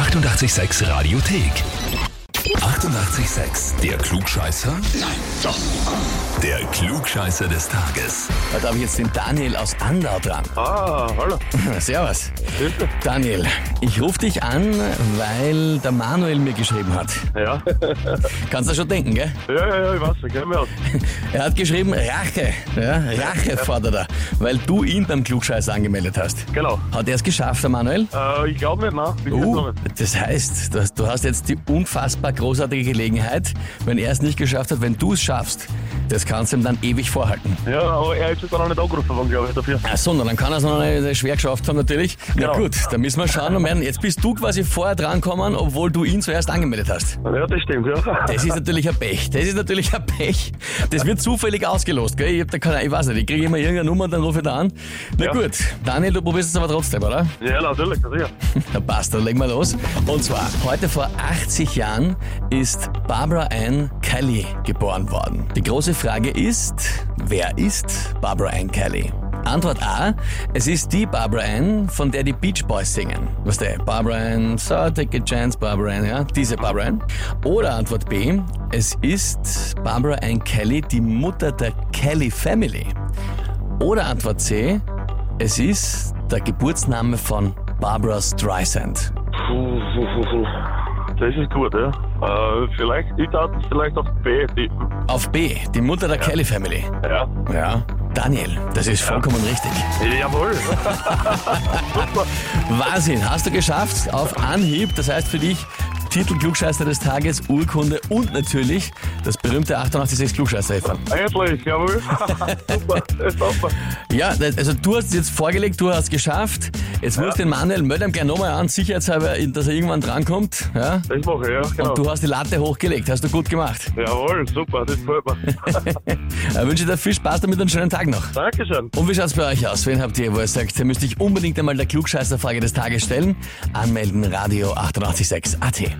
886 Radiothek. 88,6. Der Klugscheißer? Nein, doch. Der Klugscheißer des Tages. Da habe ich jetzt den Daniel aus Andau dran. Ah, hallo. Servus. Bitte. Daniel, ich rufe dich an, weil der Manuel mir geschrieben hat. Ja. Kannst du schon denken, gell? ja, ja, ja, ich weiß, ich mich aus. Er hat geschrieben, Rache. Ja, Rache fordert er, weil du ihn beim Klugscheißer angemeldet hast. Genau. Hat er es geschafft, der Manuel? Äh, ich glaube nicht, nein. Noch Uh, das heißt, du hast, du hast jetzt die unfassbar großartige Gelegenheit, wenn er es nicht geschafft hat, wenn du es schaffst, das kannst du ihm dann ewig vorhalten. Ja, aber er ist jetzt auch noch nicht angerufen worden, glaube ich, dafür. Ach so, na, dann kann er es noch nicht schwer geschafft haben natürlich. Na Genau. gut, dann müssen wir schauen. Und werden- jetzt bist du quasi vorher drankommen, obwohl du ihn zuerst angemeldet hast. Ja, das stimmt, ja. Das ist natürlich ein Pech. Das ist natürlich ein Pech. Das wird zufällig ausgelost, gell? Ich, hab da keine, ich weiß nicht, ich kriege immer irgendeine Nummer und dann rufe ich da an. Na Ja. gut, Daniel, du probierst es aber trotzdem, oder? Ja, natürlich, das sicher. Na passt, dann legen wir los. Und zwar, heute vor 80 Jahren ist Barbara Ann Kelly geboren worden. Die große Frage ist, wer ist Barbara Ann Kelly? Antwort A, es ist die Barbara Ann, von der die Beach Boys singen. Was der? Barbara Ann, so take a chance, Barbara Ann, ja, diese Barbara Ann. Oder Antwort B, es ist Barbara Ann Kelly, die Mutter der Kelly Family. Oder Antwort C, es ist der Geburtsname von Barbara Streisand. Das ist gut, ja. Äh, vielleicht, ich darf vielleicht auf B tippen. Auf B, die Mutter der Kelly Family. Ja. Ja. Daniel, das ist vollkommen richtig. Jawohl. Wahnsinn, hast du geschafft auf Anhieb. Das heißt für dich Titel Klugscheißer des Tages, Urkunde und natürlich das berühmte 886 klugscheißer -Häferl. Endlich, jawohl. super, das ist super. Ja, also du hast es jetzt vorgelegt, du hast es geschafft. Jetzt musst du den Manuel, melde ihm gleich nochmal an, sicherheitshalber, dass er irgendwann drankommt. Ja? Das mache ich, ja, genau. Und du hast die Latte hochgelegt, hast du gut gemacht. Jawohl, super, das gefällt mir. Ich wünsche dir viel Spaß damit und einen schönen Tag noch. Dankeschön. Und wie schaut's bei euch aus? Wen habt ihr, wo ihr sagt, ihr müsst euch unbedingt einmal der Klugscheißerfrage des Tages stellen? Anmelden, Radio 886 AT.